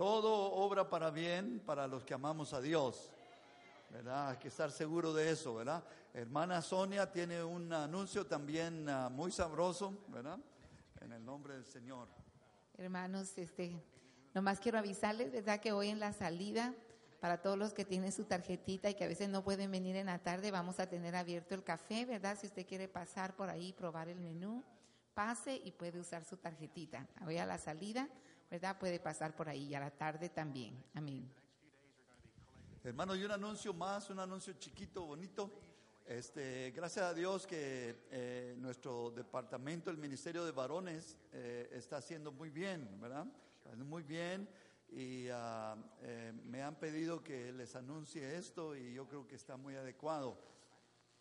todo obra para bien para los que amamos a Dios. ¿Verdad? Hay que estar seguro de eso, ¿verdad? Hermana Sonia tiene un anuncio también ah, muy sabroso, ¿verdad? En el nombre del Señor. Hermanos, este, nomás quiero avisarles, ¿verdad? Que hoy en la salida, para todos los que tienen su tarjetita y que a veces no pueden venir en la tarde, vamos a tener abierto el café, ¿verdad? Si usted quiere pasar por ahí y probar el menú, pase y puede usar su tarjetita. Hoy a la salida, ¿verdad? Puede pasar por ahí y a la tarde también. Amén. Hermano, y un anuncio más, un anuncio chiquito, bonito. Este, gracias a Dios que eh, nuestro departamento, el Ministerio de Varones, eh, está haciendo muy bien, ¿verdad? Muy bien y eh, me han pedido que les anuncie esto y yo creo que está muy adecuado.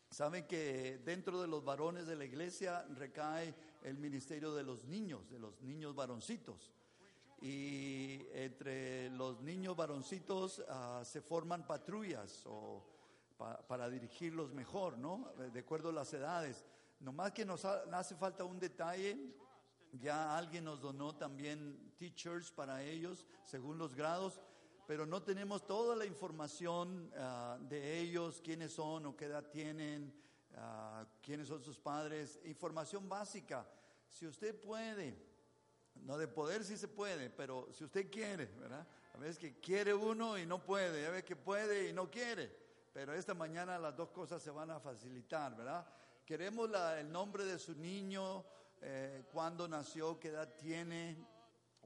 Saben que dentro de los varones de la iglesia recae el ministerio de los niños, de los niños varoncitos y entre los niños varoncitos ah, se forman patrullas o para dirigirlos mejor, ¿no? De acuerdo a las edades. Nomás que nos hace falta un detalle, ya alguien nos donó también teachers para ellos, según los grados, pero no tenemos toda la información ah, de ellos, quiénes son o qué edad tienen, ah, quiénes son sus padres, información básica. Si usted puede, no de poder sí se puede, pero si usted quiere, ¿verdad? A veces que quiere uno y no puede, a veces que puede y no quiere. Pero esta mañana las dos cosas se van a facilitar, ¿verdad? Queremos el nombre de su niño, eh, cuándo nació, qué edad tiene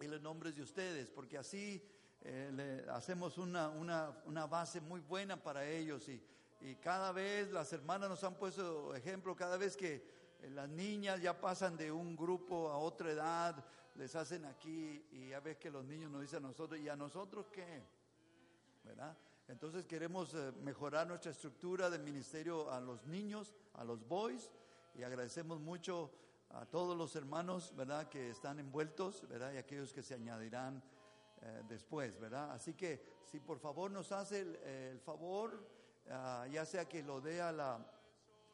y los nombres de ustedes, porque así eh, le hacemos una, una, una, base muy buena para ellos y, y cada vez las hermanas nos han puesto ejemplo, cada vez que eh, las niñas ya pasan de un grupo a otra edad, les hacen aquí y ya ves que los niños nos dicen a nosotros, ¿y a nosotros qué? ¿Verdad? Entonces queremos eh, mejorar nuestra estructura de ministerio a los niños, a los boys, y agradecemos mucho a todos los hermanos, ¿verdad?, que están envueltos, ¿verdad?, y aquellos que se añadirán eh, después, ¿verdad? Así que si por favor nos hace el, favor, ah, ya sea que lo dé a la,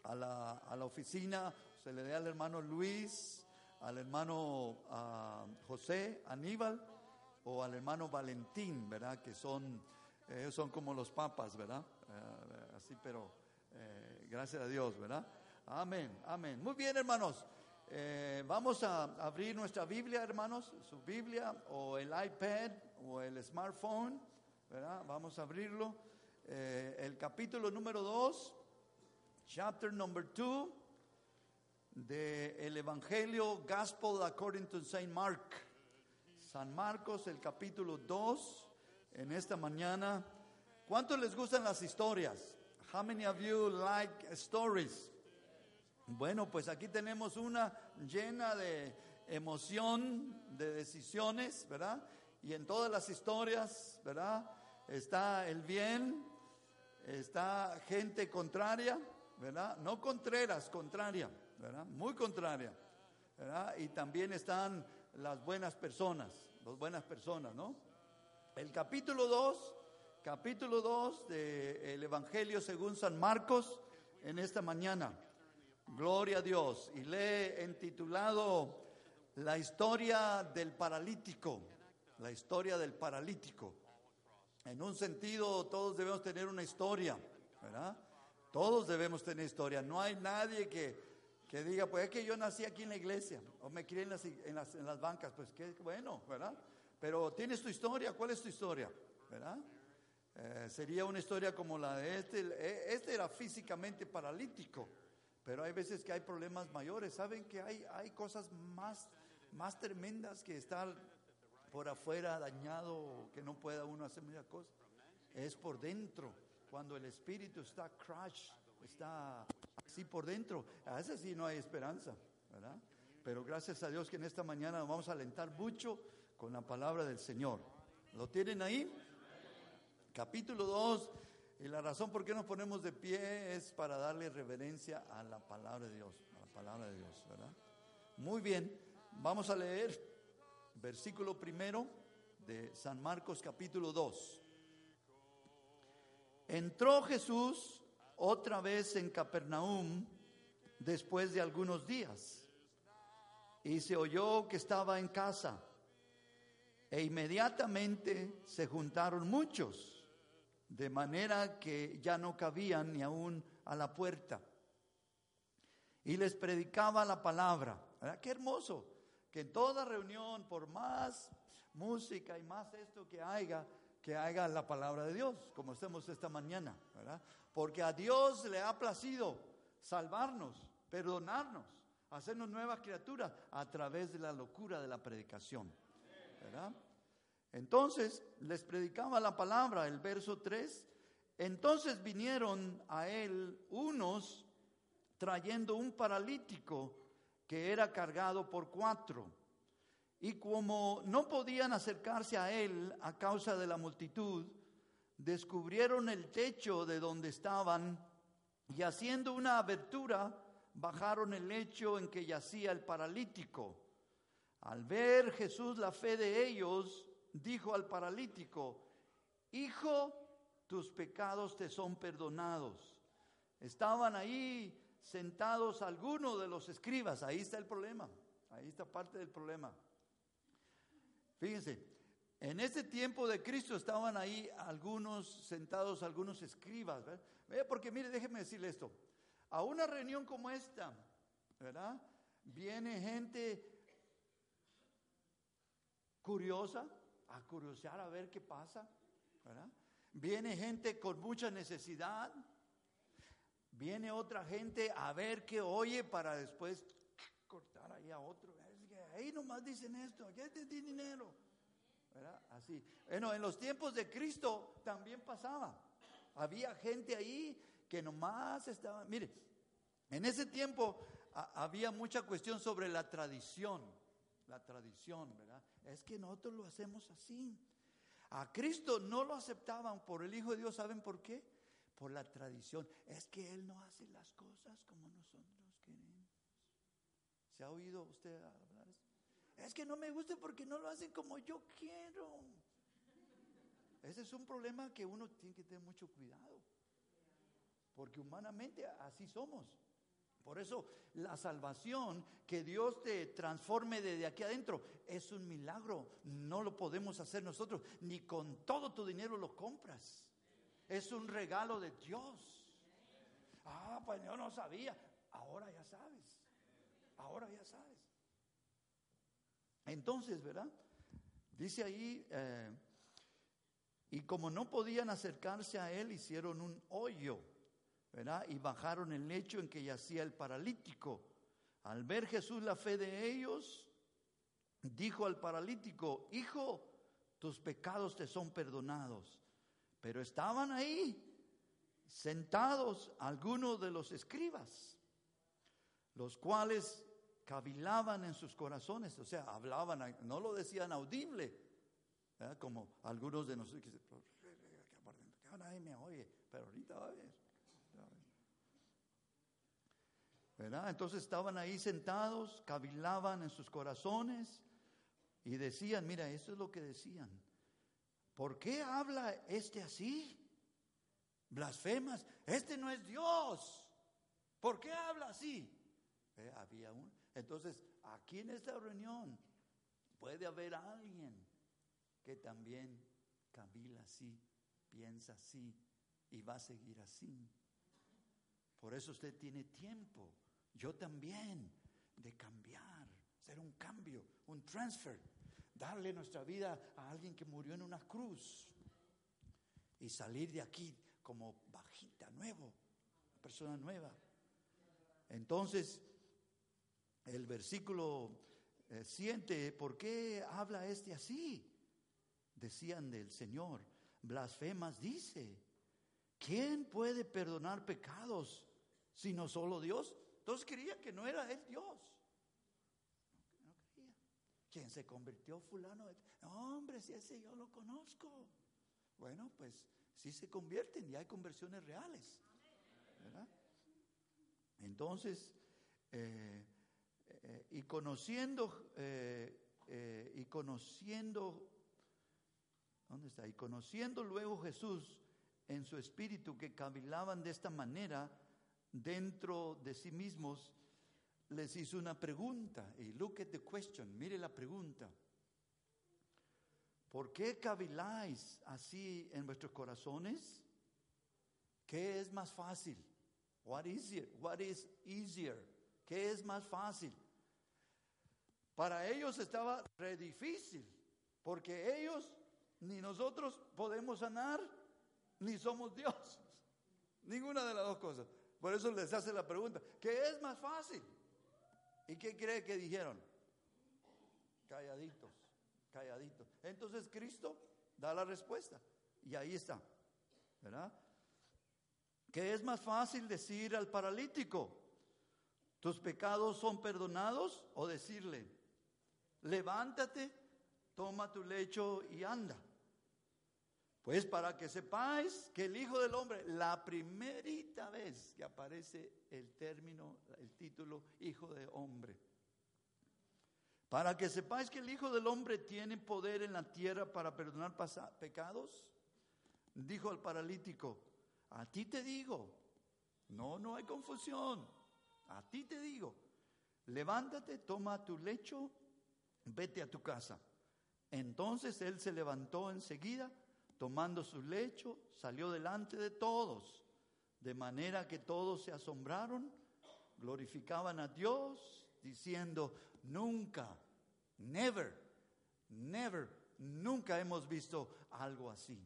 a la, a la oficina, se le dé al hermano Luis, al hermano uh, José Aníbal o al hermano Valentín, ¿verdad? Que son, son como los papas, ¿verdad? Uh, así, pero eh, gracias a Dios, ¿verdad? Amén, amén. Muy bien, hermanos. Eh, vamos a abrir nuestra Biblia, hermanos, su Biblia o el iPad o el smartphone, ¿verdad? Vamos a abrirlo. Eh, el capítulo número 2, chapter number 2 del el Evangelio Gospel according to Saint Mark. San Marcos, el capítulo 2, en esta mañana. ¿Cuántos les gustan las historias? How many of you like stories? Bueno, pues aquí tenemos una llena de emoción, de decisiones, ¿verdad? Y en todas las historias, ¿verdad? Está el bien, está gente contraria, ¿verdad? No contreras, contraria. Muy contraria. Y también están las buenas personas, las buenas personas, ¿no? El capítulo 2, capítulo 2 del Evangelio según San Marcos en esta mañana. Gloria a Dios. Y le he intitulado La historia del paralítico, la historia del paralítico. En un sentido, todos debemos tener una historia, ¿verdad? Todos debemos tener historia. No hay nadie que que diga, pues es que yo nací aquí en la iglesia, o me crié en las, en las, en las bancas, pues qué bueno, ¿verdad? Pero tienes tu historia, ¿cuál es tu historia? ¿Verdad? Eh, sería una historia como la de este, eh, este era físicamente paralítico, pero hay veces que hay problemas mayores, ¿saben que hay, hay cosas más, más tremendas que estar por afuera dañado, que no pueda uno hacer muchas cosas? Es por dentro, cuando el espíritu está crash, está por dentro, a veces sí no hay esperanza. Pero gracias a Dios que en esta mañana nos vamos a alentar mucho con la palabra del Señor. ¿Lo tienen ahí? Capítulo 2. Y la razón por qué nos ponemos de pie es para darle reverencia a la palabra de Dios, a la palabra de Dios. Muy bien, vamos a leer versículo primero de San Marcos capítulo 2. Entró Jesús otra vez en Capernaum después de algunos días y se oyó que estaba en casa. E inmediatamente se juntaron muchos, de manera que ya no cabían ni aún a la puerta. Y les predicaba la palabra. ¿Verdad? Qué hermoso que en toda reunión, por más música y más esto que haya, que haga la palabra de Dios, como estemos esta mañana, ¿verdad? Porque a Dios le ha placido salvarnos, perdonarnos, hacernos nuevas criaturas a través de la locura de la predicación, ¿verdad? Entonces les predicaba la palabra, el verso 3. Entonces vinieron a él unos trayendo un paralítico que era cargado por cuatro. Y como no podían acercarse a él a causa de la multitud, descubrieron el techo de donde estaban y haciendo una abertura, bajaron el lecho en que yacía el paralítico. Al ver Jesús la fe de ellos, dijo al paralítico, Hijo, tus pecados te son perdonados. Estaban ahí sentados algunos de los escribas, ahí está el problema, ahí está parte del problema. Fíjense, en ese tiempo de Cristo estaban ahí algunos sentados, algunos escribas, ¿verdad? Porque mire, déjeme decirle esto, a una reunión como esta, ¿verdad? Viene gente curiosa, a curiosear a ver qué pasa, ¿verdad? Viene gente con mucha necesidad, viene otra gente a ver qué oye para después cortar ahí a otro. Ahí nomás dicen esto, aquí te dinero. ¿verdad? Así. Bueno, en los tiempos de Cristo también pasaba. Había gente ahí que nomás estaba, mire, en ese tiempo había mucha cuestión sobre la tradición, la tradición, ¿verdad? Es que nosotros lo hacemos así. A Cristo no lo aceptaban por el Hijo de Dios, ¿saben por qué? Por la tradición. Es que Él no hace las cosas como nosotros queremos. ¿Se ha oído usted? Es que no me gusta porque no lo hacen como yo quiero. Ese es un problema que uno tiene que tener mucho cuidado. Porque humanamente así somos. Por eso la salvación, que Dios te transforme desde aquí adentro, es un milagro. No lo podemos hacer nosotros, ni con todo tu dinero lo compras. Es un regalo de Dios. Ah, pues yo no sabía. Ahora ya sabes. Ahora ya sabes. Entonces, ¿verdad? Dice ahí, eh, y como no podían acercarse a él, hicieron un hoyo, ¿verdad? Y bajaron el lecho en que yacía el paralítico. Al ver Jesús la fe de ellos, dijo al paralítico, hijo, tus pecados te son perdonados. Pero estaban ahí, sentados algunos de los escribas, los cuales cavilaban en sus corazones, o sea, hablaban, no lo decían audible, como algunos de nosotros que nadie me oye, pero ahorita va a ver. ¿Verdad? Entonces estaban ahí sentados, cavilaban en sus corazones y decían, mira, eso es lo que decían. ¿Por qué habla este así? Blasfemas, este no es Dios. ¿Por qué habla así? Había un, entonces, aquí en esta reunión puede haber alguien que también camila así, piensa así y va a seguir así. Por eso usted tiene tiempo, yo también, de cambiar, hacer un cambio, un transfer, darle nuestra vida a alguien que murió en una cruz y salir de aquí como bajita, nuevo, persona nueva. Entonces, el versículo 7, eh, ¿por qué habla este así? Decían del Señor, blasfemas dice, ¿quién puede perdonar pecados sino solo Dios? Entonces creía que no era él Dios. No, creía. ¿Quién se convirtió fulano? No, hombre, si ese yo lo conozco. Bueno, pues sí se convierten y hay conversiones reales. Entonces, eh, eh, y conociendo, eh, eh, y conociendo, ¿dónde está? Y conociendo luego Jesús en su espíritu que cavilaban de esta manera dentro de sí mismos, les hizo una pregunta. Y look at the question, mire la pregunta. ¿Por qué caviláis así en vuestros corazones? ¿Qué es más fácil? What is easier? What is easier? ¿Qué es más fácil? Para ellos estaba re difícil, porque ellos ni nosotros podemos sanar, ni somos Dios. Ninguna de las dos cosas. Por eso les hace la pregunta, ¿qué es más fácil? ¿Y qué cree que dijeron? Calladitos, calladitos. Entonces Cristo da la respuesta. Y ahí está, ¿verdad? ¿Qué es más fácil decir al paralítico? ¿Tus pecados son perdonados? O decirle, levántate, toma tu lecho y anda. Pues para que sepáis que el Hijo del Hombre, la primerita vez que aparece el término, el título Hijo de Hombre, para que sepáis que el Hijo del Hombre tiene poder en la tierra para perdonar pecados, dijo al paralítico, a ti te digo, no, no hay confusión, a ti te digo, levántate, toma tu lecho, vete a tu casa. Entonces él se levantó enseguida tomando su lecho, salió delante de todos, de manera que todos se asombraron, glorificaban a Dios, diciendo, nunca, never, never, nunca hemos visto algo así.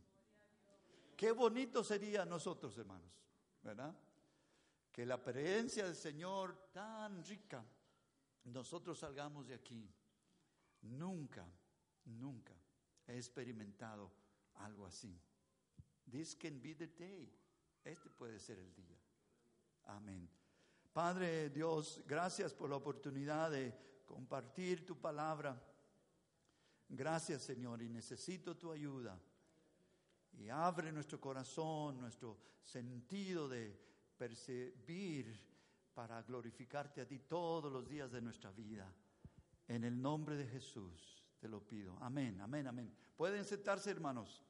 Qué bonito sería nosotros, hermanos, ¿verdad? Que la presencia del Señor tan rica, nosotros salgamos de aquí. Nunca, nunca he experimentado algo así. This can be the day. Este puede ser el día. Amén. Padre Dios, gracias por la oportunidad de compartir tu palabra. Gracias Señor y necesito tu ayuda. Y abre nuestro corazón, nuestro sentido de percibir para glorificarte a ti todos los días de nuestra vida. En el nombre de Jesús te lo pido. Amén, amén, amén. Pueden sentarse, hermanos.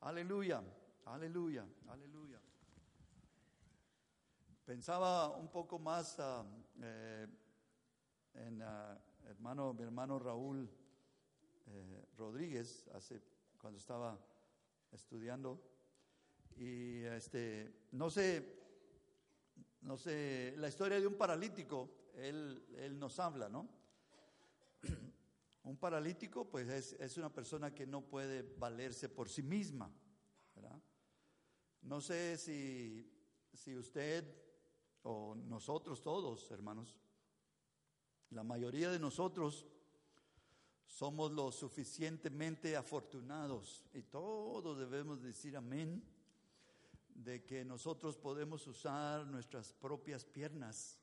Aleluya, aleluya, aleluya. Pensaba un poco más ah, eh, en uh, hermano, mi hermano Raúl eh, Rodríguez, hace, cuando estaba estudiando. Y este, no sé, no sé, la historia de un paralítico, él, él nos habla, ¿no? Un paralítico, pues es, una persona que no puede valerse por sí misma. No sé si, si usted o nosotros todos, hermanos, la mayoría de nosotros somos lo suficientemente afortunados y todos debemos decir amén de que nosotros podemos usar nuestras propias piernas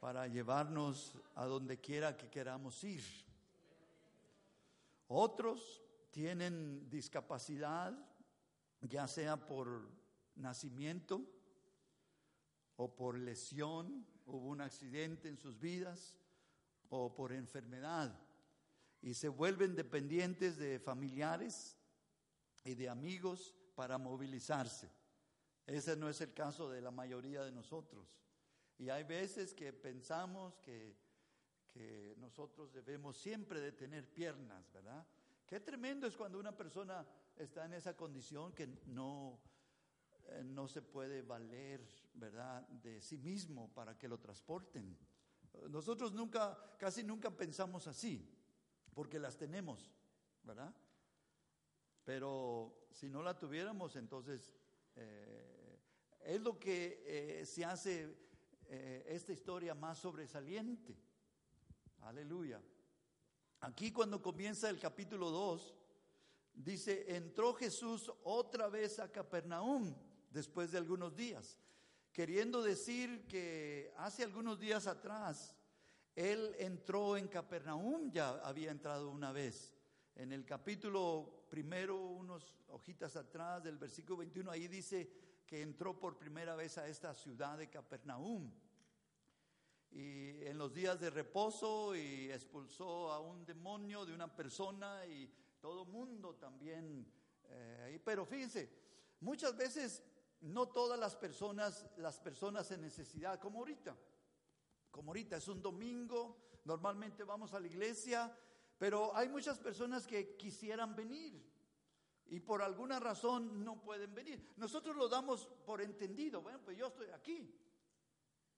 para llevarnos a donde quiera que queramos ir. Otros tienen discapacidad, ya sea por nacimiento o por lesión, hubo un accidente en sus vidas, o por enfermedad, y se vuelven dependientes de familiares y de amigos para movilizarse. Ese no es el caso de la mayoría de nosotros. Y hay veces que pensamos que, que nosotros debemos siempre de tener piernas, ¿verdad? Qué tremendo es cuando una persona está en esa condición que no, eh, no se puede valer, ¿verdad?, de sí mismo para que lo transporten. Nosotros nunca, casi nunca pensamos así, porque las tenemos, ¿verdad? Pero si no la tuviéramos, entonces eh, es lo que eh, se hace eh, esta historia más sobresaliente. Aleluya. Aquí cuando comienza el capítulo 2, dice, entró Jesús otra vez a Capernaum después de algunos días, queriendo decir que hace algunos días atrás, él entró en Capernaum, ya había entrado una vez. En el capítulo primero, unos hojitas atrás del versículo 21, ahí dice, que entró por primera vez a esta ciudad de Capernaum. Y en los días de reposo y expulsó a un demonio de una persona y todo mundo también. Eh, pero fíjense, muchas veces no todas las personas, las personas en necesidad, como ahorita, como ahorita es un domingo, normalmente vamos a la iglesia, Pero hay muchas personas que quisieran venir y por alguna razón no pueden venir. Nosotros lo damos por entendido. Bueno, pues yo estoy aquí.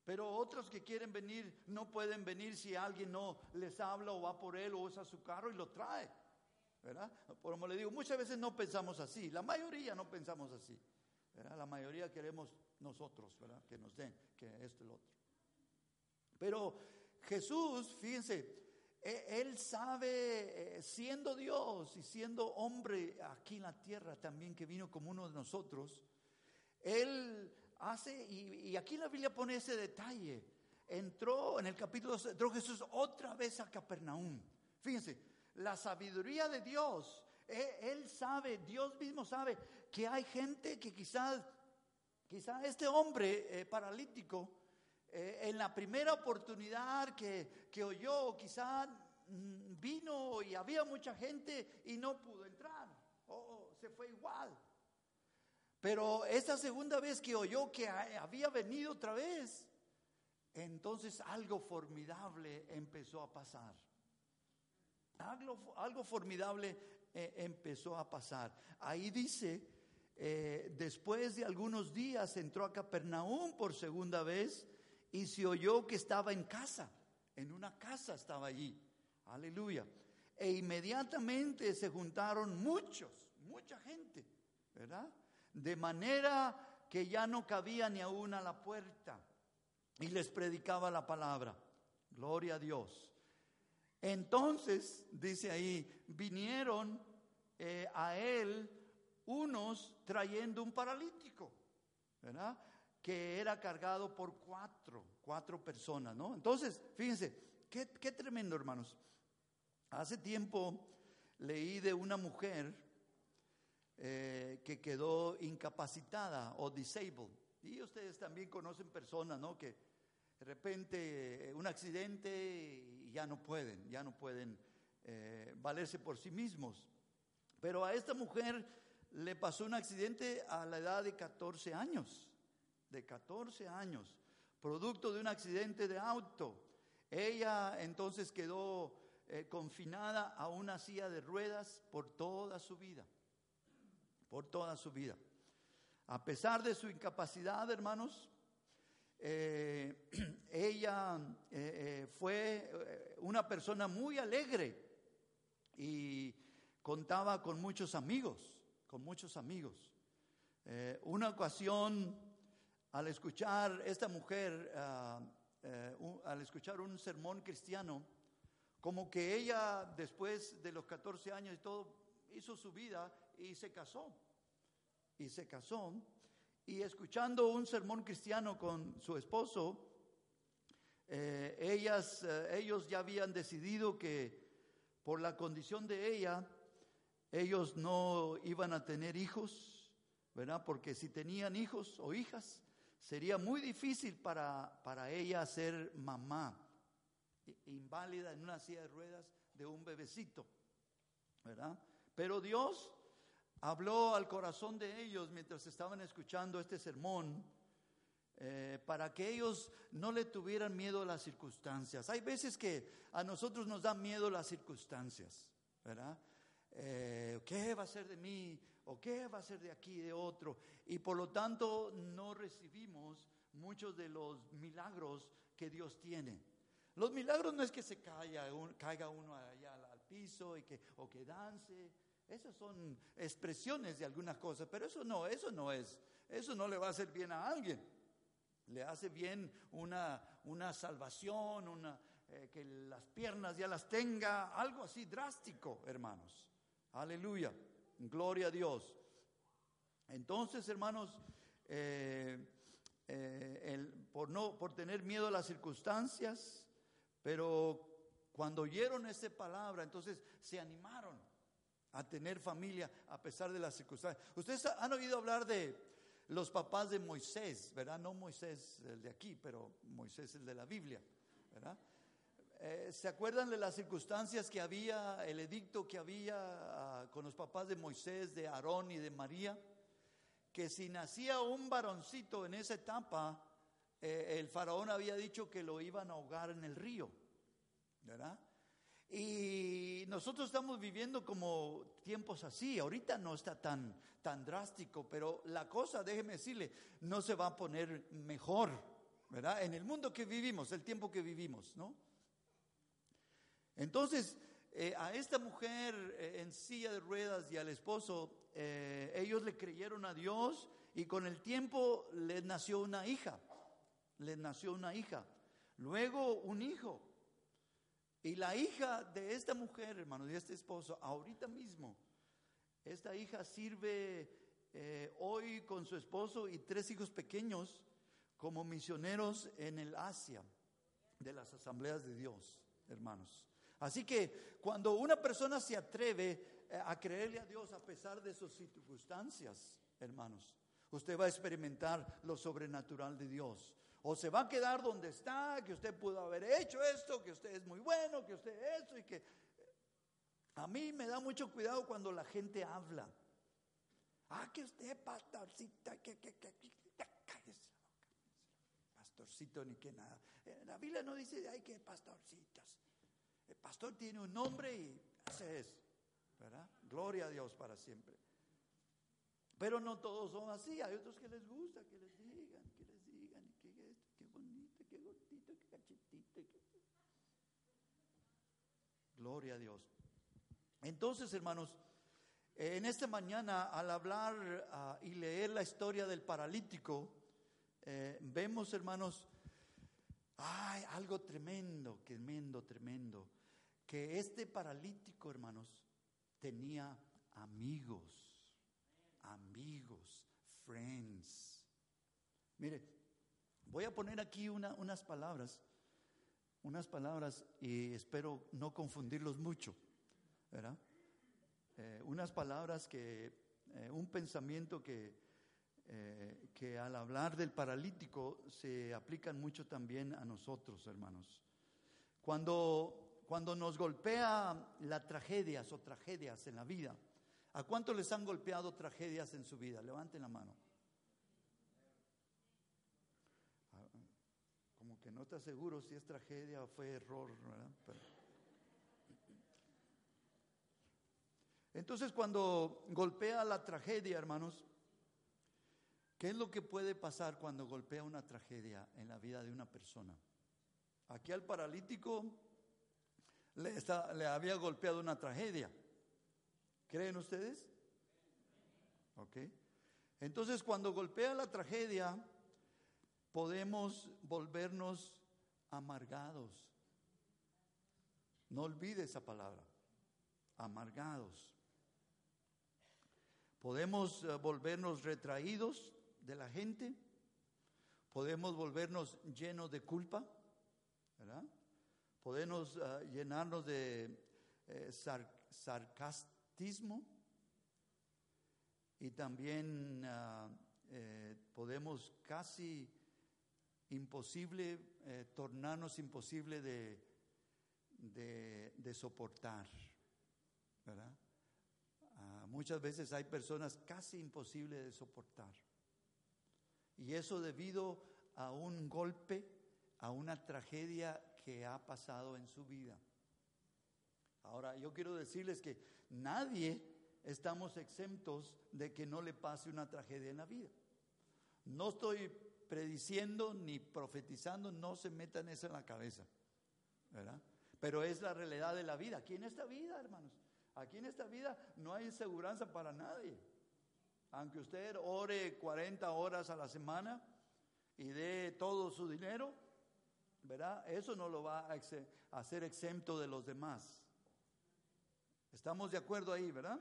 Pero otros que quieren venir no pueden venir si alguien no les habla o va por él o usa su carro y lo trae. ¿Verdad? Por como le digo, muchas veces no pensamos así. La mayoría no pensamos así. ¿verdad? La mayoría queremos nosotros, ¿verdad? Que nos den, que esto y lo otro. Pero Jesús, fíjense, él sabe, eh, siendo Dios y siendo hombre aquí en la tierra también, que vino como uno de nosotros, Él hace, y, aquí la Biblia pone ese detalle, entró en el capítulo, entró Jesús otra vez a Capernaum. Fíjense, la sabiduría de Dios, e, Él, sabe, Dios mismo sabe que hay gente que quizás, quizás este hombre eh, paralítico, eh, en la primera oportunidad que, que oyó, quizá mm, vino y había mucha gente y no pudo entrar, o se fue igual. Pero esa segunda vez que oyó que había venido otra vez, entonces algo formidable empezó a pasar. Algo, algo formidable eh, empezó a pasar. Ahí dice, eh, después de algunos días entró a Capernaum por segunda vez y se oyó que estaba en casa, en una casa estaba allí. Aleluya. E inmediatamente se juntaron muchos, mucha gente, ¿verdad? De manera que ya no cabía ni aún a la puerta y les predicaba la palabra. Gloria a Dios. Entonces, dice ahí, vinieron eh, a él unos trayendo un paralítico, ¿verdad? Que era cargado por cuatro, cuatro personas, ¿no? Entonces, fíjense, qué, tremendo, hermanos. Hace tiempo leí de una mujer eh, que quedó incapacitada o disabled. Y ustedes también conocen personas, ¿no? Que de repente eh, un accidente y ya no pueden, ya no pueden eh, valerse por sí mismos. Pero a esta mujer le pasó un accidente a la edad de 14 años de 14 años, producto de un accidente de auto. Ella entonces quedó eh, confinada a una silla de ruedas por toda su vida, por toda su vida. A pesar de su incapacidad, hermanos, eh, ella eh, fue una persona muy alegre y contaba con muchos amigos, con muchos amigos. una ocasión al escuchar esta mujer, ah, eh, al escuchar un sermón cristiano, como que ella después de los 14 años y todo, hizo su vida y se casó. Y se casó. Y escuchando un sermón cristiano con su esposo, eh, ellas, eh, ellos ya habían decidido que por la condición de ella, ellos no iban a tener hijos, ¿verdad? Porque si tenían hijos o hijas, sería muy difícil para, para ella ser mamá, inválida en una silla de ruedas de un bebecito, ¿verdad? Pero Dios habló al corazón de ellos mientras estaban escuchando este sermón. Eh, para que ellos no le tuvieran miedo a las circunstancias. Hay veces que a nosotros nos dan miedo las circunstancias, ¿verdad? Eh, ¿Qué va a ser de mí? ¿O qué va a ser de aquí, de otro? Y por lo tanto no recibimos muchos de los milagros que Dios tiene. Los milagros no es que se caiga, caiga uno allá al piso y que, o que dance. Esas son expresiones de algunas cosas, pero eso no, eso no es. Eso no le va a hacer bien a alguien. Le hace bien una, una salvación, una, eh, que las piernas ya las tenga, algo así drástico, hermanos. Aleluya. Gloria a Dios. Entonces, hermanos, eh, eh, por, no, por tener miedo a las circunstancias, pero cuando oyeron esa palabra, entonces se animaron a tener familia a pesar de las circunstancias. Ustedes han oído hablar de los papás de Moisés, ¿verdad? No Moisés el de aquí, pero Moisés el de la Biblia, ¿verdad? Eh, ¿Se acuerdan de las circunstancias que había, el edicto que había ah, con los papás de Moisés, de Aarón y de María? Que si nacía un varoncito en esa etapa, eh, el faraón había dicho que lo iban a ahogar en el río, ¿verdad? Y nosotros estamos viviendo como tiempos así. Ahorita no está tan, tan drástico, pero la cosa, déjeme decirle, no se va a poner mejor, ¿verdad? En el mundo que vivimos, el tiempo que vivimos, ¿no? Entonces, eh, a esta mujer eh, en silla de ruedas y al esposo, eh, ellos le creyeron a Dios y con el tiempo les nació una hija, les nació una hija, luego un hijo. Y la hija de esta mujer, hermano, de este esposo, ahorita mismo, esta hija sirve hoy con su esposo y tres hijos pequeños como misioneros en el Asia de las asambleas de Dios, hermanos. Así que cuando una persona se atreve eh, a creerle a Dios a pesar de sus circunstancias, hermanos, usted va a experimentar lo sobrenatural de Dios. O se va a quedar donde está, que usted pudo haber hecho esto, que usted es muy bueno, que usted esto y que... A mí me da mucho cuidado cuando la gente habla. Ah, que usted, pastorcita, que, que, que, que pastorcito ni que nada. Eh, la Biblia no dice, ay, que pastorcitos. El pastor tiene un nombre y ese es, ¿verdad? Gloria a Dios para siempre. Pero no todos son así, hay otros que les gusta que les digan, que les digan, que esto, qué bonito, qué gordito, qué cachetito. Gloria a Dios. Entonces, hermanos, en esta mañana al hablar ah, y leer la historia del paralítico, eh, vemos, hermanos, ay, algo tremendo, tremendo, tremendo que este paralítico, hermanos, tenía amigos, amigos, friends. Mire, voy a poner aquí unas palabras, unas palabras y espero no confundirlos mucho, ¿verdad? Eh, unas palabras que, eh, un pensamiento que, eh, que al hablar del paralítico se aplican mucho también a nosotros, hermanos. Cuando cuando nos golpea las tragedias o tragedias en la vida, ¿a cuántos les han golpeado tragedias en su vida? Levanten la mano. Ah, como que no está seguro si es tragedia o fue error, ¿verdad? Entonces, cuando golpea la tragedia, hermanos, ¿qué es lo que puede pasar cuando golpea una tragedia en la vida de una persona? Aquí al paralítico le, había golpeado una tragedia. ¿Creen ustedes? Ok. Entonces, cuando golpea la tragedia, podemos volvernos amargados. No olvide esa palabra, amargados. Podemos eh, volvernos retraídos de la gente, podemos volvernos llenos de culpa, ¿verdad? Podemos ah, llenarnos de eh, sarcastismo y también ah, eh, podemos casi imposible, eh, tornarnos imposible de, de, soportar. Ah, muchas veces hay personas casi imposibles de soportar. Y eso debido a un golpe, a una tragedia que ha pasado en su vida. Ahora, yo quiero decirles que nadie estamos exentos de que no le pase una tragedia en la vida. No estoy prediciendo ni profetizando, no se metan eso en la cabeza, ¿verdad? Pero es la realidad de la vida. Aquí en esta vida, hermanos, aquí en esta vida no hay seguridad para nadie. Aunque usted ore 40 horas a la semana y dé todo su dinero, ¿verdad? Eso no lo va a hacer exento de los demás. ¿Estamos de acuerdo ahí, verdad?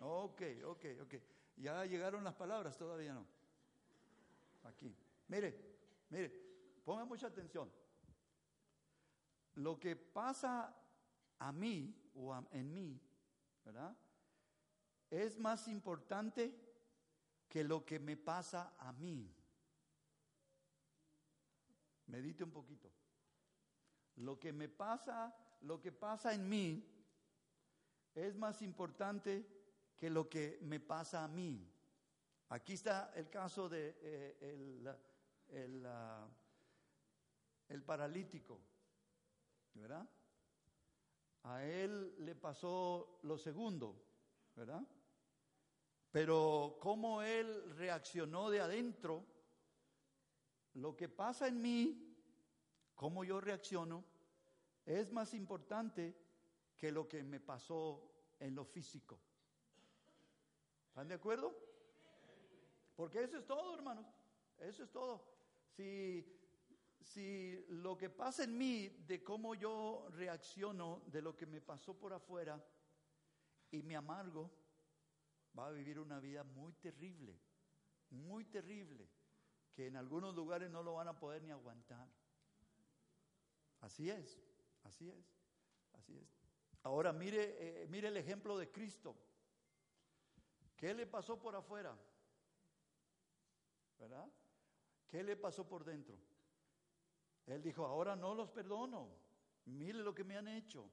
Ok, ok, ok. Ya llegaron las palabras, todavía no. Aquí. Mire, mire, ponga mucha atención. Lo que pasa a mí o en mí, ¿verdad? Es más importante que lo que me pasa a mí. Medite un poquito. Lo que me pasa, lo que pasa en mí es más importante que lo que me pasa a mí. Aquí está el caso de eh, el, el, el, paralítico, ¿verdad? A él le pasó lo segundo, ¿verdad? Pero cómo él reaccionó de adentro, lo que pasa en mí, cómo yo reacciono, es más importante que lo que me pasó en lo físico. ¿Están de acuerdo? Porque eso es todo, hermanos. Eso es todo. Si, si lo que pasa en mí, de cómo yo reacciono de lo que me pasó por afuera y me amargo, va a vivir una vida muy terrible, muy terrible, que en algunos lugares no lo van a poder ni aguantar. Así es, así es, así es. Ahora mire, eh, mire el ejemplo de Cristo. ¿Qué le pasó por afuera? ¿Verdad? ¿Qué le pasó por dentro? Él dijo, ahora no los perdono. Mire lo que me han hecho.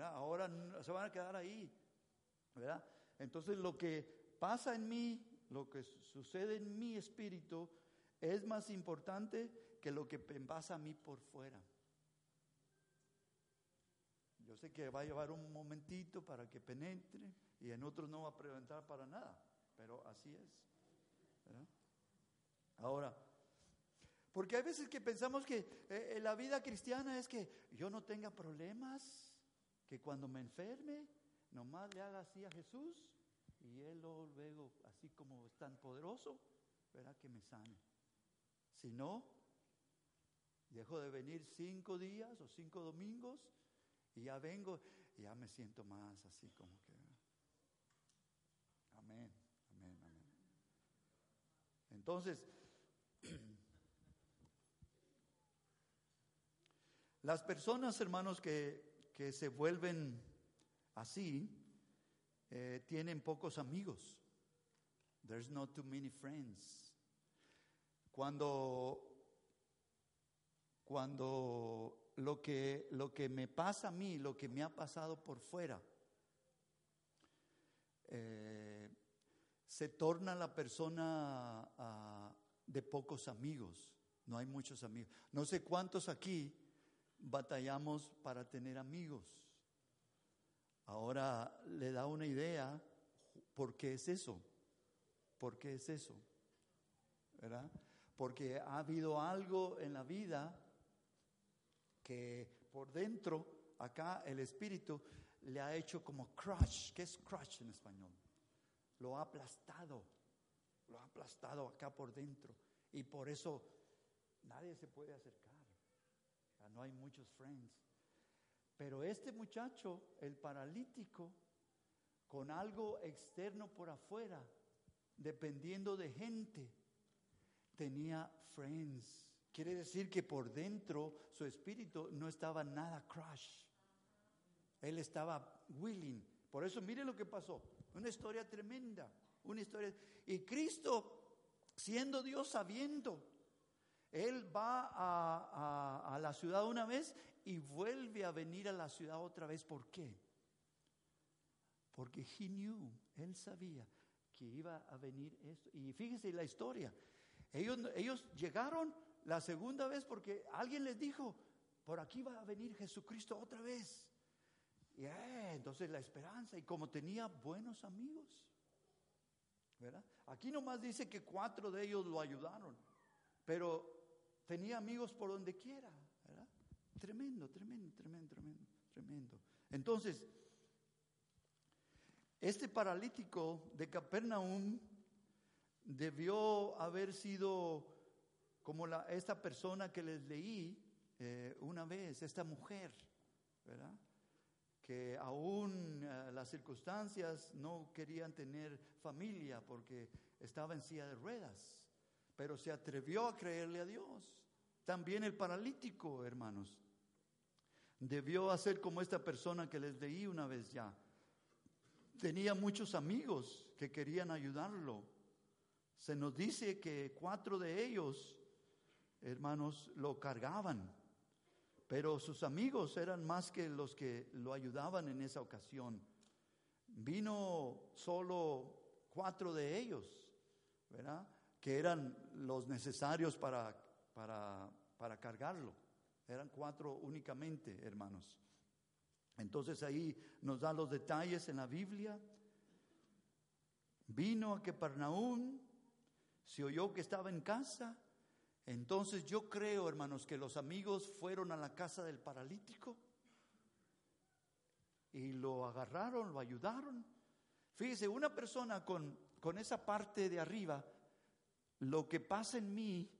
Ahora se van a quedar ahí. Entonces lo que pasa en mí, lo que sucede en mi espíritu, es más importante que lo que pasa a mí por fuera. Yo sé que va a llevar un momentito para que penetre y en otros no va a preventar para nada, pero así es. Ahora, porque hay veces que pensamos que eh, la vida cristiana es que yo no tenga problemas, que cuando me enferme nomás le haga así a Jesús y Él luego, así como es tan poderoso, verá que me sane. Si no, dejo de venir cinco días o cinco domingos y ya vengo y ya me siento más así como que... Amén, amén, amén. Entonces, las personas, hermanos, que, que se vuelven así, eh, tienen pocos amigos. There's not too many friends. Cuando, cuando lo que, lo que me pasa a mí, lo que me ha pasado por fuera, eh, se torna la persona ah, de pocos amigos. No hay muchos amigos. No sé cuántos aquí batallamos para tener amigos. Ahora le da una idea por qué es eso. ¿Por qué es eso? ¿Verdad? Porque ha habido algo en la vida que por dentro, acá el espíritu le ha hecho como crush. ¿Qué es crush en español? Lo ha aplastado. Lo ha aplastado acá por dentro. Y por eso nadie se puede acercar. no hay muchos friends. Pero este muchacho, el paralítico, con algo externo por afuera, dependiendo de gente, tenía friends. Quiere decir que por dentro su espíritu no estaba nada crush. Él estaba willing. Por eso mire lo que pasó. Una historia tremenda. Una historia. Y Cristo, siendo Dios sabiendo, Él va a, a la ciudad una vez y vuelve a venir a la ciudad otra vez. ¿Por qué? Porque he knew, él sabía que iba a venir esto. Y fíjese la historia. Ellos, ellos llegaron la segunda vez porque alguien les dijo, por aquí va a venir Jesucristo otra vez. Y eh, entonces la esperanza, y como tenía buenos amigos, ¿verdad? Aquí nomás dice que cuatro de ellos lo ayudaron, pero tenía amigos por donde quiera. Tremendo, tremendo, tremendo, tremendo, tremendo. Entonces, este paralítico de Capernaum debió haber sido como esta persona que les leí eh, una vez, esta mujer, ¿verdad? Que aún eh, las circunstancias no querían tener familia porque estaba en silla de ruedas, pero se atrevió a creerle a Dios. También el paralítico, hermanos, Debió hacer como esta persona que les leí una vez ya. Tenía muchos amigos que querían ayudarlo. Se nos dice que cuatro de ellos, hermanos, lo cargaban, pero sus amigos eran más que los que lo ayudaban en esa ocasión. Vino solo cuatro de ellos, ¿verdad? Que eran los necesarios para, para, para cargarlo. Eran cuatro únicamente, hermanos. Entonces ahí nos da los detalles en la Biblia. Vino a Capernaum, se oyó que estaba en casa. Entonces yo creo, hermanos, que los amigos fueron a la casa del paralítico y lo agarraron, lo ayudaron. Fíjese, una persona con, con esa parte de arriba, lo que pasa en mí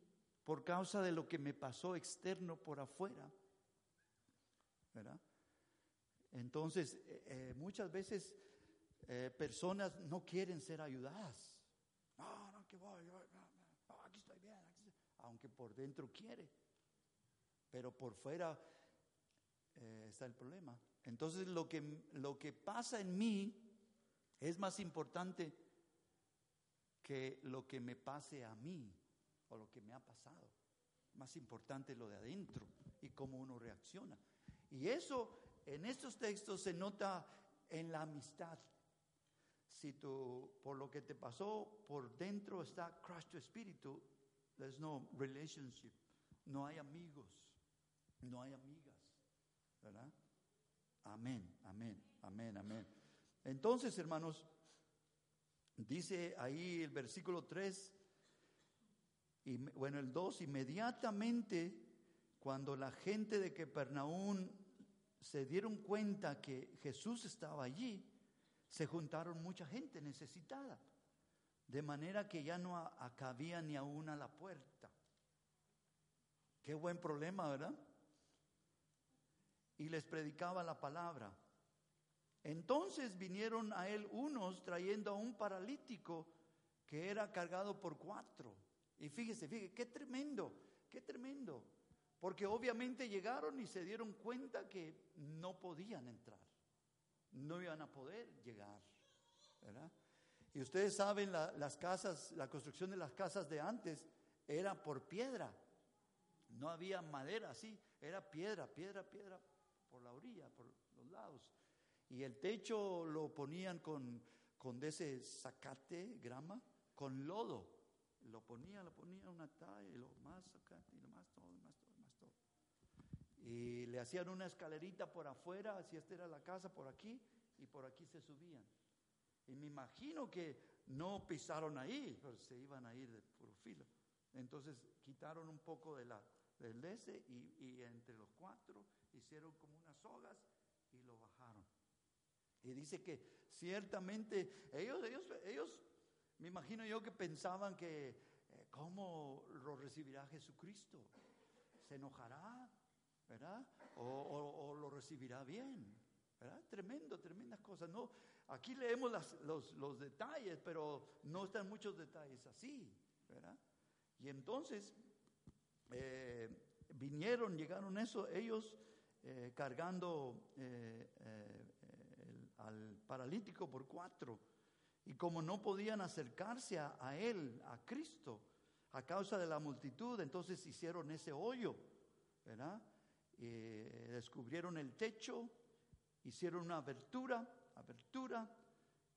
por causa de lo que me pasó externo por afuera, ¿verdad? Entonces, eh, eh, muchas veces eh, personas no quieren ser ayudadas. No, no, que voy, aunque por dentro quiere, pero por fuera está el problema. Entonces, lo que, lo que pasa en mí es más importante que lo que me pase a mí o lo que me ha pasado. Más importante lo de adentro y cómo uno reacciona. Y eso en estos textos se nota en la amistad. Si tú, por lo que te pasó, por dentro está crushed tu espíritu, there's no relationship, no hay amigos, no hay amigas, ¿verdad? Amén, amén, amén, amén. Entonces, hermanos, dice ahí el versículo 3, y, bueno, el 2, inmediatamente cuando la gente de Capernaum se dieron cuenta que Jesús estaba allí, se juntaron mucha gente necesitada, de manera que ya no acabía ni aún a la puerta. Qué buen problema, ¿verdad? Y les predicaba la palabra. Entonces vinieron a él unos trayendo a un paralítico que era cargado por cuatro. Y fíjese, fíjese, qué tremendo, qué tremendo. Porque obviamente llegaron y se dieron cuenta que no podían entrar, no iban a poder llegar. ¿verdad? Y ustedes saben, las casas, la construcción de las casas de antes era por piedra, no había madera así, era piedra, piedra, piedra por la orilla, por los lados. Y el techo lo ponían con, con de ese grama, con lodo. Lo ponía, lo ponía una talla y lo más zacate y lo más todo, más todo y le hacían una escalerita por afuera, si esta era la casa, por aquí, y por aquí se subían. Y me imagino que no pisaron ahí, pero se iban a ir de puro filo. Entonces quitaron un poco de la, del ese y, y entre los cuatro hicieron como unas sogas y lo bajaron. Y dice que ciertamente ellos, ellos, ellos, me imagino yo que pensaban que, eh, ¿cómo lo recibirá Jesucristo? ¿Se enojará? ¿verdad? O, lo recibirá bien, Tremendo, tremendas cosas. No, aquí leemos los, detalles, pero no están muchos detalles así, ¿verdad? Y entonces eh, vinieron, llegaron eso, ellos eh, cargando eh, al paralítico por cuatro. Y como no podían acercarse a, él, a Cristo, a causa de la multitud, entonces hicieron ese hoyo, ¿verdad? Descubrieron el techo, hicieron una abertura, abertura,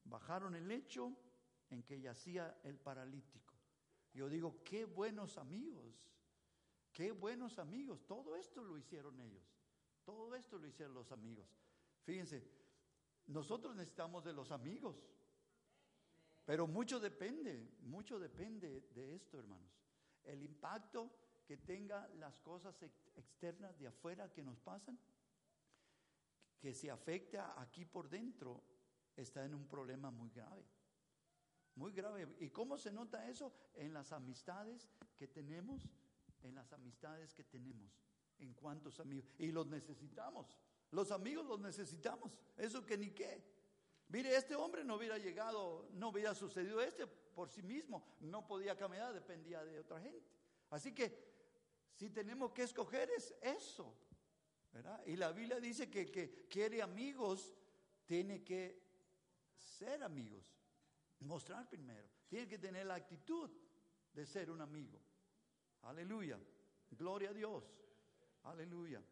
bajaron el lecho en que yacía el paralítico. Yo digo, qué buenos amigos, qué buenos amigos, todo esto lo hicieron ellos, todo esto lo hicieron los amigos. Fíjense, nosotros necesitamos de los amigos, pero mucho depende, mucho depende de esto, hermanos. El impacto que tenga las cosas externas de afuera que nos pasan, que se afecta aquí por dentro, está en un problema muy grave. Muy grave. ¿Y cómo se nota eso? En las amistades que tenemos, en las amistades que tenemos, en cuántos amigos. Y los necesitamos. Los amigos los necesitamos. Eso que ni qué. Mire, este hombre no hubiera llegado, no hubiera sucedido este por sí mismo. No podía caminar, dependía de otra gente. Así que si tenemos que escoger es eso. Y la Biblia dice que el que quiere amigos tiene que ser amigos, mostrar primero, tiene que tener la actitud de ser un amigo. Aleluya, gloria a Dios, aleluya.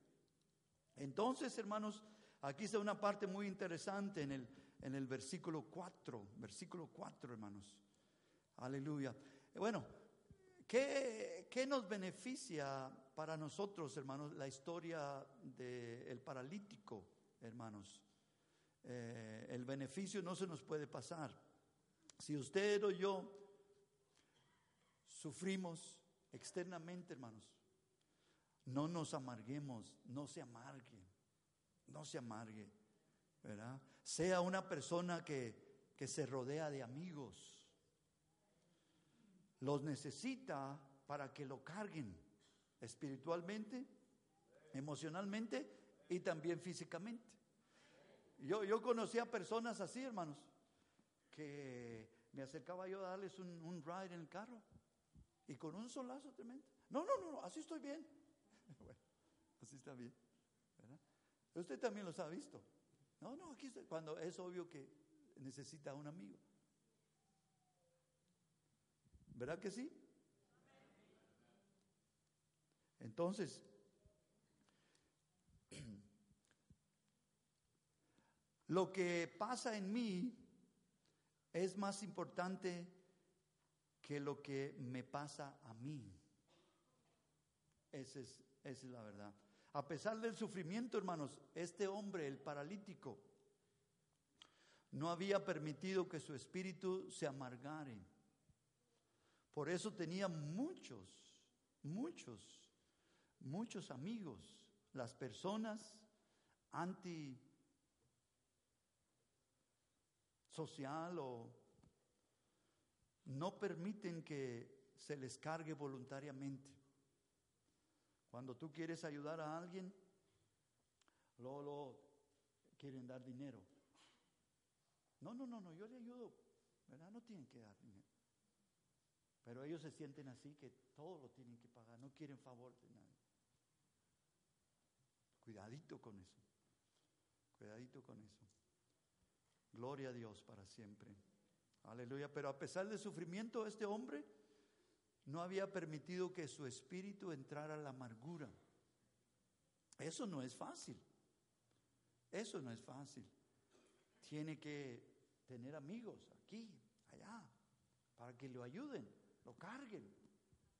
Entonces, hermanos, aquí está una parte muy interesante en el, en el versículo 4, versículo 4, hermanos. Aleluya. Bueno, ¿Qué, nos beneficia para nosotros, hermanos, la historia del paralítico hermanos. Eh, el beneficio no se nos puede pasar. Si usted o yo sufrimos externamente, hermanos, no nos amarguemos, no se amargue, no se amargue, ¿verdad? Sea una persona que, que se rodea de amigos. Los necesita para que lo carguen espiritualmente, emocionalmente y también físicamente. Yo, yo conocí a personas así, hermanos, que me acercaba yo a darles un, un ride en el carro y con un solazo tremendo. No, no, no, así estoy bien. así está bien. Usted también los ha visto. No, no, aquí estoy. Cuando es obvio que necesita un amigo. ¿Verdad que sí? Entonces, lo que pasa en mí es más importante que lo que me pasa a mí. Esa es, es la verdad. A pesar del sufrimiento, hermanos, este hombre, el paralítico, no había permitido que su espíritu se amargare. Por eso tenía muchos, muchos, muchos amigos. Las personas anti social o no permiten que se les cargue voluntariamente. Cuando tú quieres ayudar a alguien, luego, quieren dar dinero. No, no, no, no, yo le ayudo, ¿verdad? No tienen que dar dinero. Pero ellos se sienten así que todo lo tienen que pagar, no quieren favor de nadie. Cuidadito con eso, cuidadito con eso. Gloria a Dios para siempre. Aleluya. Pero a pesar del sufrimiento, este hombre no había permitido que su espíritu entrara a la amargura. Eso no es fácil. Eso no es fácil. Tiene que tener amigos aquí, allá, para que lo ayuden, lo carguen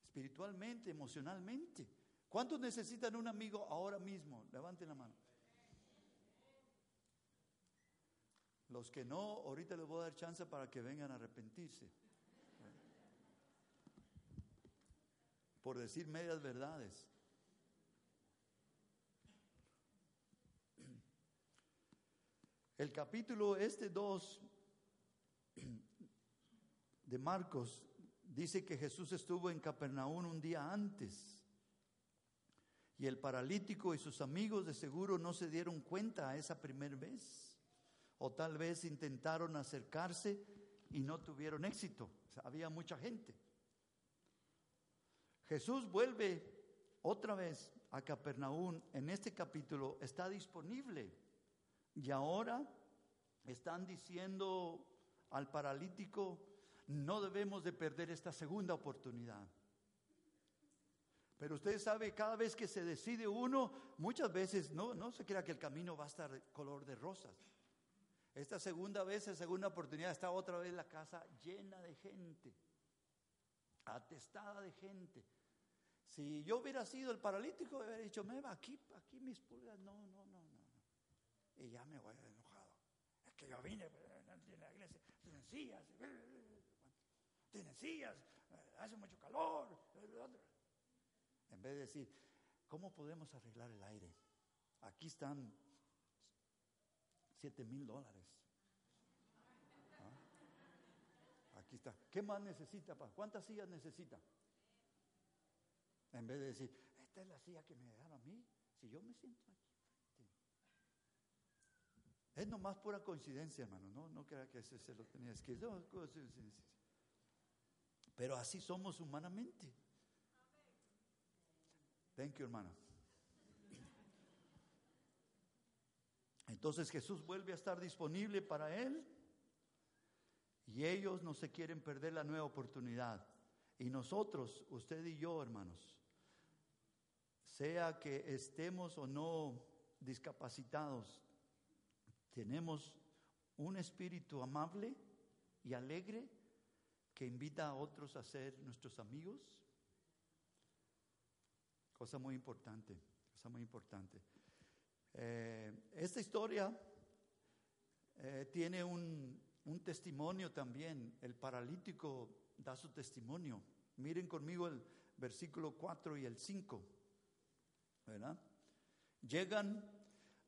espiritualmente, emocionalmente. ¿Cuántos necesitan un amigo ahora mismo? Levanten la mano. Los que no, ahorita les voy a dar chance para que vengan a arrepentirse. Por decir medias verdades. El capítulo este 2 de Marcos dice que Jesús estuvo en Capernaum un día antes. Y el paralítico y sus amigos de seguro no se dieron cuenta a esa primera vez o tal vez intentaron acercarse y no tuvieron éxito. había mucha gente. Jesús vuelve otra vez a Capernaum. En este capítulo está disponible. Y ahora están diciendo al paralítico, no debemos de perder esta segunda oportunidad. Pero usted sabe, cada vez que se decide uno, muchas veces no, no se crea que el camino va a estar color de rosas. Esta segunda vez, esa segunda oportunidad, está otra vez la casa llena de gente, atestada de gente. Si yo hubiera sido el paralítico, hubiera dicho, me va aquí, aquí mis pulgas. No, no, no, no. Y ya me voy enojado. Es que yo vine en la iglesia, tienen sillas, tienen sillas, hace mucho calor. En vez de decir, ¿cómo podemos arreglar el aire? Aquí están siete mil dólares. ¿Ah? Aquí está. ¿Qué más necesita, papá? ¿Cuántas sillas necesita? En vez de decir, esta es la silla que me dejaron a mí, si yo me siento aquí Es nomás pura coincidencia, hermano. No, no crea que se lo tenía escrito. Pero así somos humanamente. Thank you, hermano. Entonces Jesús vuelve a estar disponible para él y ellos no se quieren perder la nueva oportunidad. Y nosotros, usted y yo, hermanos, sea que estemos o no discapacitados, tenemos un espíritu amable y alegre que invita a otros a ser nuestros amigos. Cosa muy importante, cosa muy importante. Eh, esta historia eh, tiene un, un testimonio también. El paralítico da su testimonio. Miren conmigo el versículo 4 y el 5. ¿Verdad? Llegan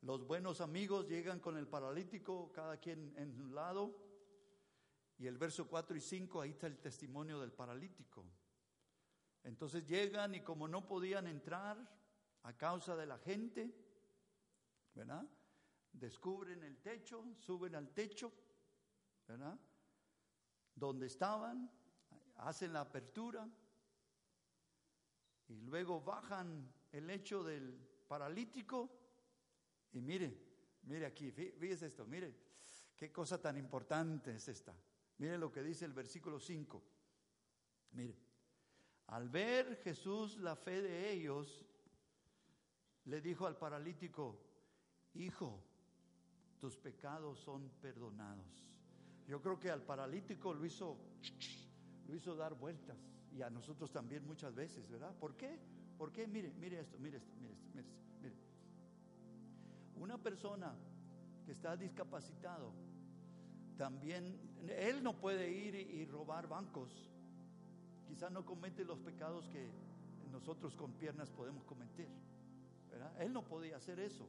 los buenos amigos, llegan con el paralítico, cada quien en un lado. Y el verso 4 y 5, ahí está el testimonio del paralítico. Entonces llegan y como no podían entrar a causa de la gente, ¿verdad? Descubren el techo, suben al techo, ¿verdad? Donde estaban, hacen la apertura y luego bajan el lecho del paralítico y mire, mire aquí, fíjese esto, mire, qué cosa tan importante es esta. Mire lo que dice el versículo 5. Mire, al ver Jesús la fe de ellos, le dijo al paralítico, hijo, tus pecados son perdonados. Yo creo que al paralítico lo hizo, lo hizo dar vueltas y a nosotros también muchas veces, ¿verdad? ¿Por qué? ¿Por qué? Mire, mire esto, mire esto, mire esto, mire esto. Mire. Una persona que está discapacitado, también, él no puede ir y robar bancos. Quizás no comete los pecados que nosotros con piernas podemos cometer. Él no podía hacer eso.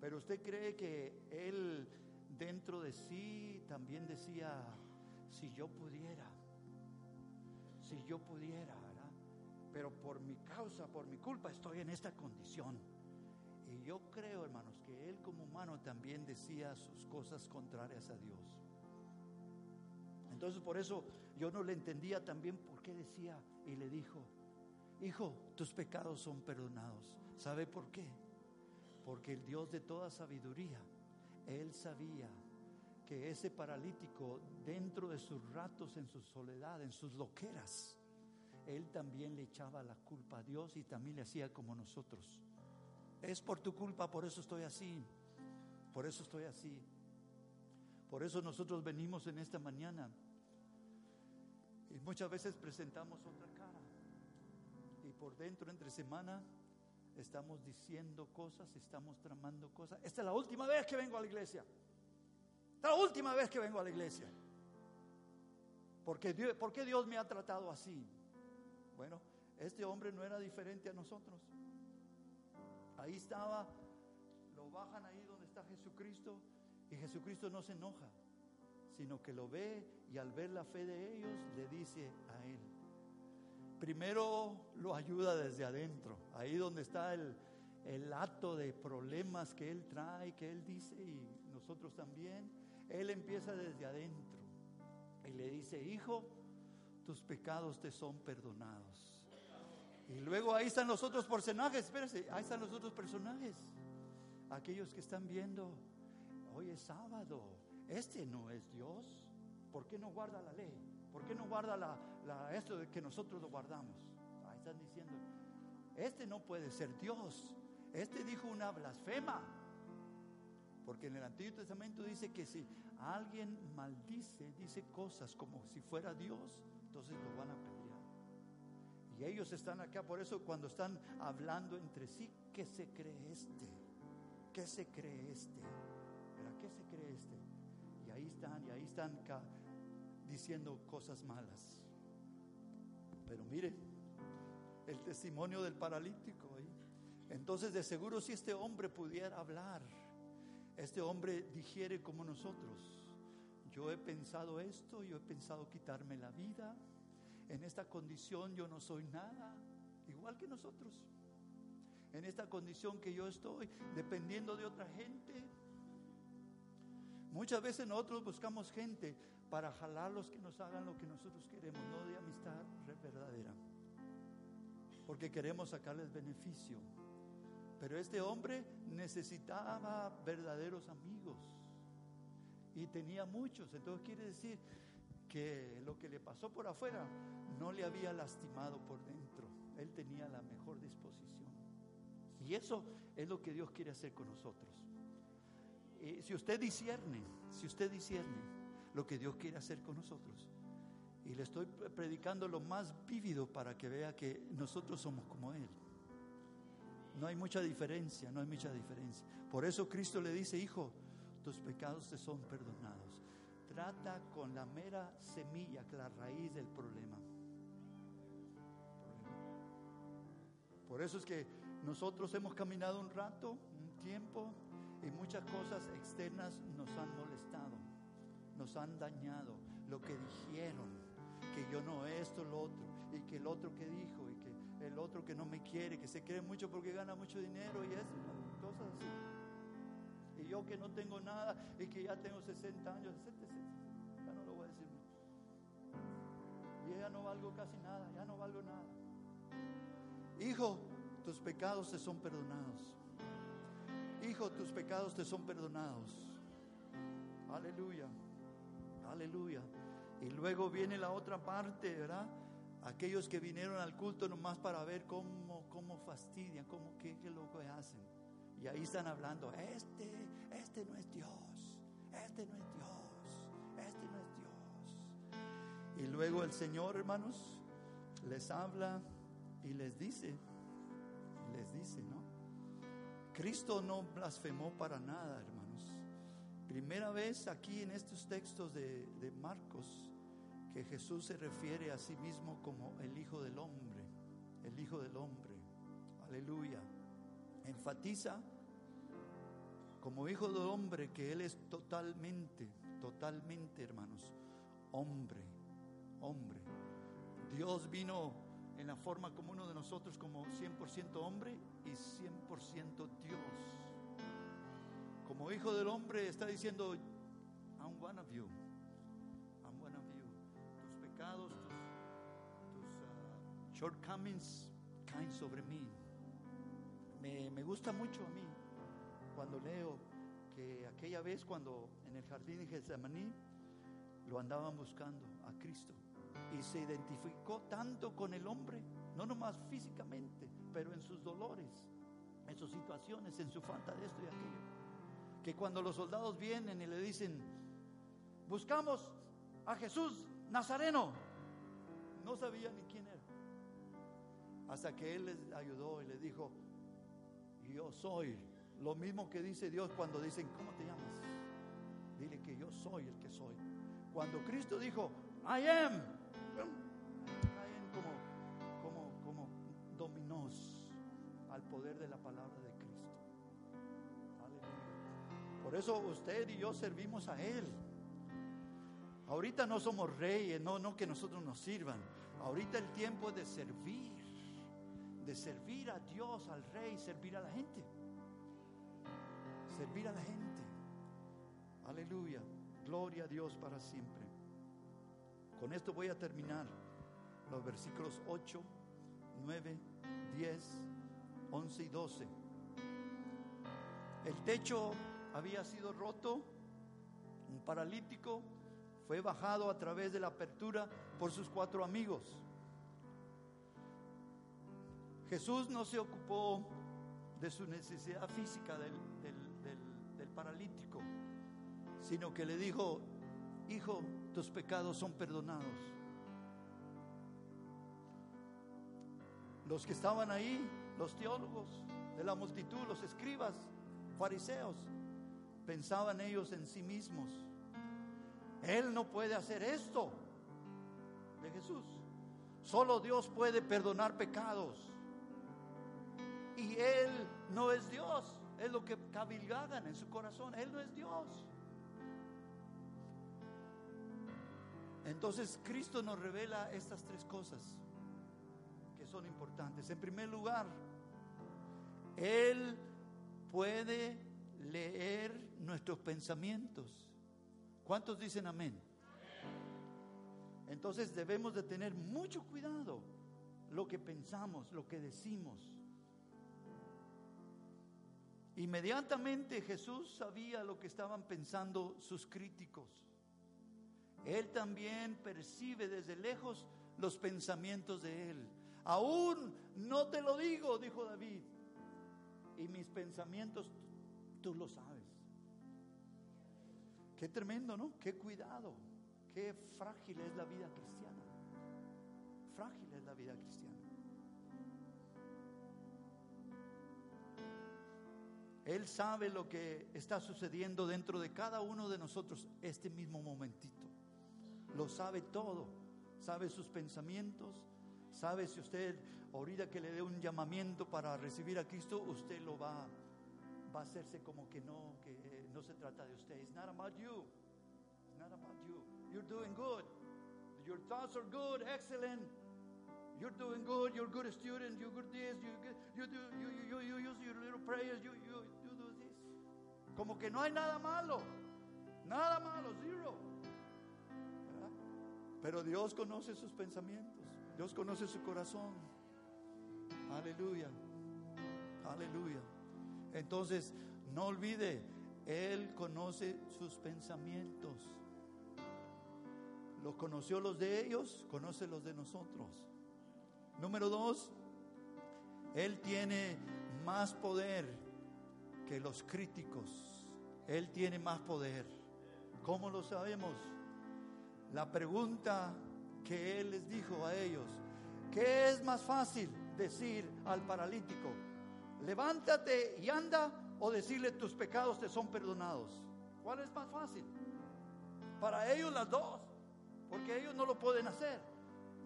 Pero usted cree que él dentro de sí también decía, si yo pudiera, si yo pudiera. Pero por mi causa, por mi culpa estoy en esta condición. Y yo creo, hermanos, que él como humano también decía sus cosas contrarias a Dios. Entonces por eso yo no le entendía también por qué decía y le dijo, hijo, tus pecados son perdonados. ¿Sabe por qué? Porque el Dios de toda sabiduría, Él sabía que ese paralítico, dentro de sus ratos en su soledad, en sus loqueras, Él también le echaba la culpa a Dios y también le hacía como nosotros. Es por tu culpa, por eso estoy así, por eso estoy así. Por eso nosotros venimos en esta mañana y muchas veces presentamos otra cara. Y por dentro, entre semana, estamos diciendo cosas, estamos tramando cosas. Esta es la última vez que vengo a la iglesia. Esta es la última vez que vengo a la iglesia. Porque Dios, ¿Por qué Dios me ha tratado así? Bueno, este hombre no era diferente a nosotros. Ahí estaba, lo bajan ahí donde está Jesucristo y Jesucristo no se enoja, sino que lo ve y al ver la fe de ellos le dice a él. Primero lo ayuda desde adentro, ahí donde está el, el acto de problemas que él trae, que él dice y nosotros también. Él empieza desde adentro y le dice, hijo, tus pecados te son perdonados. Y luego ahí están los otros personajes, espérese, ahí están los otros personajes. Aquellos que están viendo, hoy es sábado, este no es Dios. ¿Por qué no guarda la ley? ¿Por qué no guarda la, esto de que nosotros lo guardamos? Ahí están diciendo, este no puede ser Dios. Este dijo una blasfema. Porque en el Antiguo Testamento dice que si alguien maldice, dice cosas como si fuera Dios, entonces lo van a pelear. Y ellos están acá, por eso cuando están hablando entre sí, ¿qué se cree este? ¿Qué se cree este? ¿Qué se cree este? Están, y ahí están diciendo cosas malas. Pero mire, el testimonio del paralítico. Entonces, de seguro, si este hombre pudiera hablar, este hombre digiere como nosotros. Yo he pensado esto, yo he pensado quitarme la vida. En esta condición yo no soy nada, igual que nosotros. En esta condición que yo estoy, dependiendo de otra gente. Muchas veces nosotros buscamos gente para jalarlos que nos hagan lo que nosotros queremos, no de amistad verdadera. Porque queremos sacarles beneficio. Pero este hombre necesitaba verdaderos amigos y tenía muchos. Entonces quiere decir que lo que le pasó por afuera no le había lastimado por dentro. Él tenía la mejor disposición. Y eso es lo que Dios quiere hacer con nosotros. Y si usted discierne, si usted discierne lo que Dios quiere hacer con nosotros. Y le estoy predicando lo más vívido para que vea que nosotros somos como Él. No hay mucha diferencia, no hay mucha diferencia. Por eso Cristo le dice, hijo, tus pecados te son perdonados. Trata con la mera semilla, la raíz del problema. Por eso es que nosotros hemos caminado un rato, un tiempo, y muchas cosas externas nos han molestado, nos han dañado, lo que dijeron, que yo no esto, lo otro, y que el otro que dijo, y que el otro que no me quiere, que se cree mucho porque gana mucho dinero, y eso, cosas así. Y yo que no tengo nada, y que ya tengo 60 años, 60, ya no lo voy a decir Y ya no valgo casi nada, ya no valgo nada. Hijo, tus pecados te son perdonados. Hijo, tus pecados te son perdonados. Aleluya. Aleluya. Y luego viene la otra parte, ¿verdad? Aquellos que vinieron al culto nomás para ver cómo, cómo fastidian, cómo, qué, qué lo que hacen. Y ahí están hablando, este, este no es Dios, este no es Dios, este no es Dios. Y luego el Señor, hermanos, les habla y les dice, les dice, ¿no? Cristo no blasfemó para nada, hermanos. Primera vez aquí en estos textos de, Marcos que Jesús se refiere a sí mismo como el Hijo del Hombre, el Hijo del Hombre. Aleluya. Enfatiza como Hijo del Hombre que Él es totalmente, totalmente, hermanos, hombre, hombre. Dios vino en la forma como uno de nosotros, como 100% hombre y 100% Dios. Como hijo del hombre está diciendo, I'm one of you, I'm one of you. Tus pecados, tus, tus uh, shortcomings caen sobre mí. Me, me gusta mucho a mí cuando leo que aquella vez cuando en el jardín de Getsemaní lo andaban buscando a Cristo y se identificó tanto con el hombre, no nomás físicamente, pero en sus dolores, en sus situaciones, en su falta de esto y aquello. Que cuando los soldados vienen y le dicen, buscamos a Jesús Nazareno, no sabía ni quién era. Hasta que Él les ayudó y les dijo, yo soy. Lo mismo que dice Dios cuando dicen, ¿cómo te llamas? Dile que yo soy el que soy. Cuando Cristo dijo, I am, caen como, como, como dominós al poder de la palabra de Cristo. Aleluya. Por eso usted y yo servimos a Él. Ahorita no somos reyes, no, no que nosotros nos sirvan. Ahorita el tiempo es de servir, de servir a Dios, al Rey, servir a la gente. Servir a la gente. Aleluya. Gloria a Dios para siempre. Con esto voy a terminar los versículos 8, 9, 10, 11 y 12. El techo había sido roto, un paralítico fue bajado a través de la apertura por sus cuatro amigos. Jesús no se ocupó de su necesidad física del, del, paralítico, sino que le dijo, hijo, tus pecados son perdonados. Los que estaban ahí, los teólogos de la multitud, los escribas, fariseos, pensaban ellos en sí mismos. Él no puede hacer esto de Jesús. Solo Dios puede perdonar pecados. Y Él no es Dios. Es lo que cabilgaban en su corazón. Él no es Dios. Entonces Cristo nos revela estas tres cosas que son importantes. En primer lugar, Él puede leer nuestros pensamientos. ¿Cuántos dicen amén? Entonces debemos de tener mucho cuidado lo que pensamos, lo que decimos. Inmediatamente Jesús sabía lo que estaban pensando sus críticos. Él también percibe desde lejos los pensamientos de Él. Aún no te lo digo, dijo David, y mis pensamientos tú lo sabes. Qué tremendo, ¿no? Qué cuidado, qué frágil es la vida cristiana. Frágil es la vida cristiana. Él sabe lo que está sucediendo dentro de cada uno de nosotros este mismo momentito. Lo sabe todo. Sabe sus pensamientos. Sabe si usted, ahorita que le dé un llamamiento para recibir a Cristo, usted lo va, va a hacerse como que no, que no se trata de usted. It's not about you. It's not about you. You're doing good. Your thoughts are good, excellent. You're doing good. You're a good student. You're good this. You, you do. You, you, you, use your little prayers. You, you, you do this. Como que no hay nada malo. Nada malo. Zero. Pero Dios conoce sus pensamientos. Dios conoce su corazón. Aleluya. Aleluya. Entonces, no olvide, Él conoce sus pensamientos. Los conoció los de ellos, conoce los de nosotros. Número dos, Él tiene más poder que los críticos. Él tiene más poder. ¿Cómo lo sabemos? La pregunta que Él les dijo a ellos, ¿qué es más fácil decir al paralítico? Levántate y anda o decirle tus pecados te son perdonados. ¿Cuál es más fácil? Para ellos las dos, porque ellos no lo pueden hacer,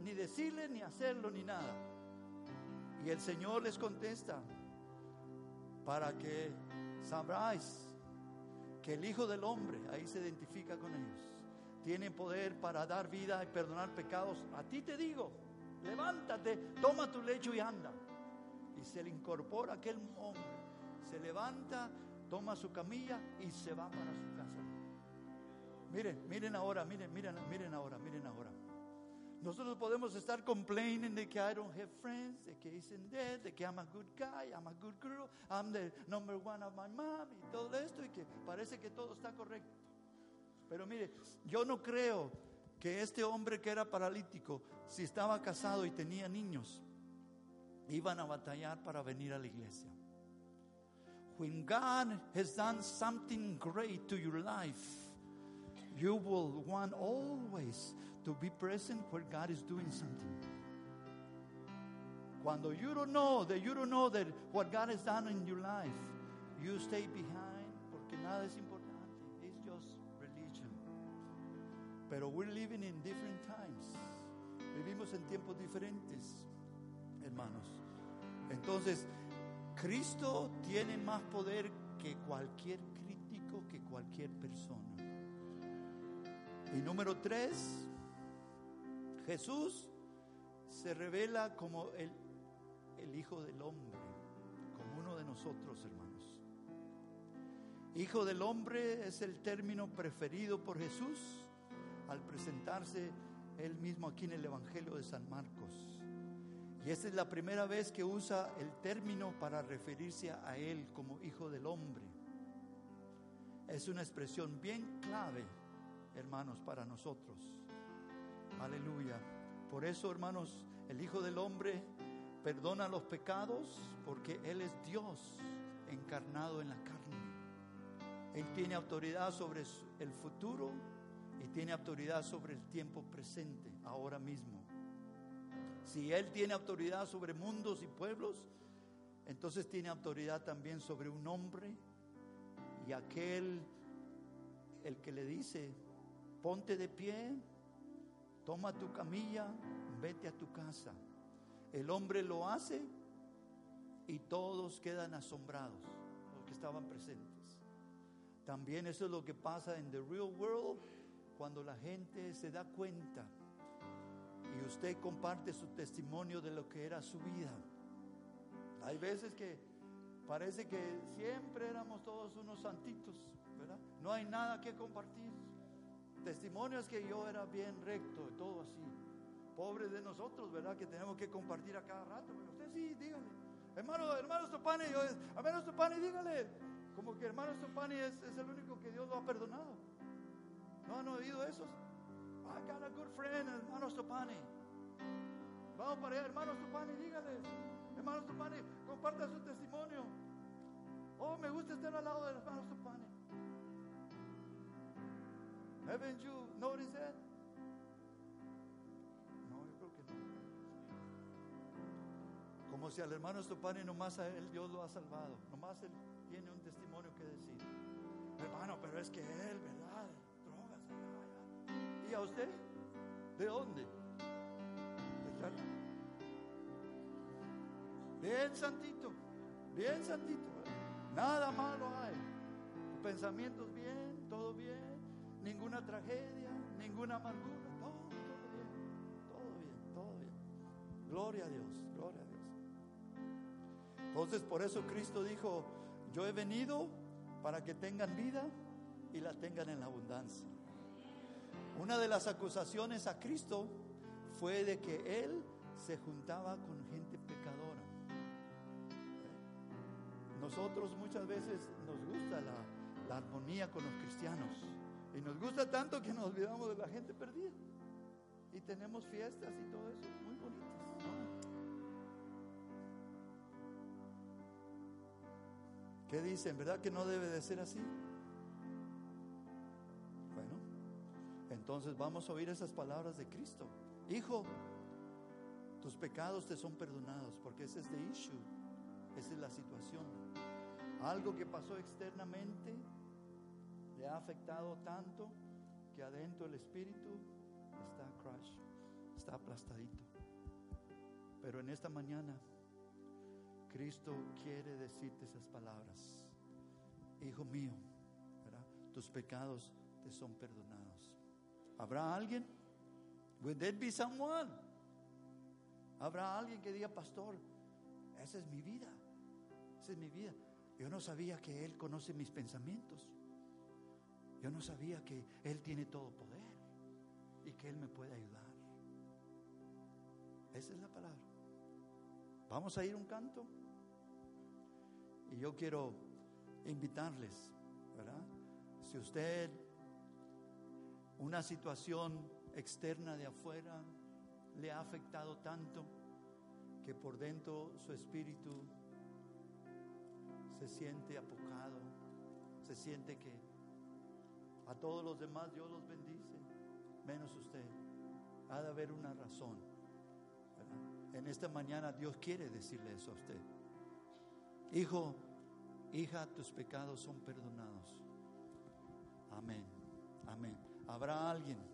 ni decirle, ni hacerlo, ni nada. Y el Señor les contesta, para que sabráis que el Hijo del Hombre, ahí se identifica con ellos, tiene poder para dar vida y perdonar pecados. A ti te digo, levántate, toma tu lecho y anda. Y se le incorpora aquel hombre, se levanta, toma su camilla y se va para su casa. Miren, miren ahora, miren, miren, miren ahora, miren ahora. Nosotros podemos estar complaining de que I don't have friends, de que dicen dead, de que I'm a good guy, I'm a good girl, I'm the number one of my mom y todo esto y que parece que todo está correcto. Pero mire, yo no creo que este hombre que era paralítico, si estaba casado y tenía niños, iban a batallar para venir a la iglesia. When God has done something great to your life, you will want always to be present where God is doing something. Cuando you don't know that you don't know that what God has done in your life, you stay behind porque nada es importante. Pero we're living in different times. Vivimos en tiempos diferentes, hermanos. Entonces, Cristo tiene más poder que cualquier crítico, que cualquier persona. Y número tres, Jesús se revela como el, el Hijo del Hombre, como uno de nosotros, hermanos. Hijo del Hombre es el término preferido por Jesús al presentarse él mismo aquí en el Evangelio de San Marcos. Y esta es la primera vez que usa el término para referirse a Él como Hijo del Hombre. Es una expresión bien clave, hermanos, para nosotros. Aleluya. Por eso, hermanos, el Hijo del Hombre perdona los pecados porque Él es Dios encarnado en la carne. Él tiene autoridad sobre el futuro y tiene autoridad sobre el tiempo presente, ahora mismo. Si Él tiene autoridad sobre mundos y pueblos, entonces tiene autoridad también sobre un hombre y aquel, el que le dice, ponte de pie, toma tu camilla, vete a tu casa. El hombre lo hace y todos quedan asombrados, los que estaban presentes. También eso es lo que pasa en the real world cuando la gente se da cuenta y usted comparte su testimonio de lo que era su vida. Hay veces que parece que siempre éramos todos unos santitos, ¿verdad? No hay nada que compartir. Testimonios que yo era bien recto, todo así. Pobre de nosotros, ¿verdad? Que tenemos que compartir a cada rato. Pero usted sí, dígale. Hermano, hermano Stopani, yo, hermano Stopani, dígale. Como que hermano Stopani es, es el único que Dios lo ha perdonado. ¿No han oído esos? I got a good friend, hermano Stopani. Vamos para allá, hermano Stopani, dígales. Hermano Stopani, comparta su testimonio. Oh, me gusta estar al lado del hermano Stopani. Haven't you noticed that? No, yo creo que no. Como si al hermano Estopani nomás a él Dios lo ha salvado. Nomás él tiene un testimonio que decir. Hermano, pero es que él, ¿verdad? Drogas allá, allá. ¿Y a usted? ¿De dónde? Bien santito, bien santito. Nada malo hay. Pensamientos bien, todo bien, ninguna tragedia, ninguna amargura, todo, todo bien, todo bien, todo bien. Gloria a Dios, gloria a Dios. Entonces por eso Cristo dijo, yo he venido para que tengan vida y la tengan en abundancia. Una de las acusaciones a Cristo fue de que Él se juntaba con gente pecadora. Nosotros muchas veces nos gusta la, armonía con los cristianos y nos gusta tanto que nos olvidamos de la gente perdida. Y tenemos fiestas y todo eso muy bonitas. ¿Qué dicen? ¿Verdad que no debe de ser así? Entonces vamos a oír esas palabras de Cristo. Hijo, tus pecados te son perdonados porque ese es the issue, esa es la situación. Algo que pasó externamente le ha afectado tanto que adentro el espíritu está crash, está aplastadito. Pero en esta mañana Cristo quiere decirte esas palabras. Hijo mío, tus pecados te son perdonados. ¿Habrá alguien? Will there be someone? Habrá alguien que diga, pastor, esa es mi vida, esa es mi vida. Yo no sabía que Él conoce mis pensamientos. Yo no sabía que Él tiene todo poder y que Él me puede ayudar. Esa es la palabra. Vamos a ir un canto. Y yo quiero invitarles, ¿verdad? Si usted, una situación externa de afuera, le ha afectado tanto que por dentro su espíritu se siente apocado, se siente que a todos los demás Dios los bendice, menos usted. Ha de haber una razón. En esta mañana Dios quiere decirle eso a usted. Hijo, hija, tus pecados son perdonados. Amén, amén. ¿Habrá alguien?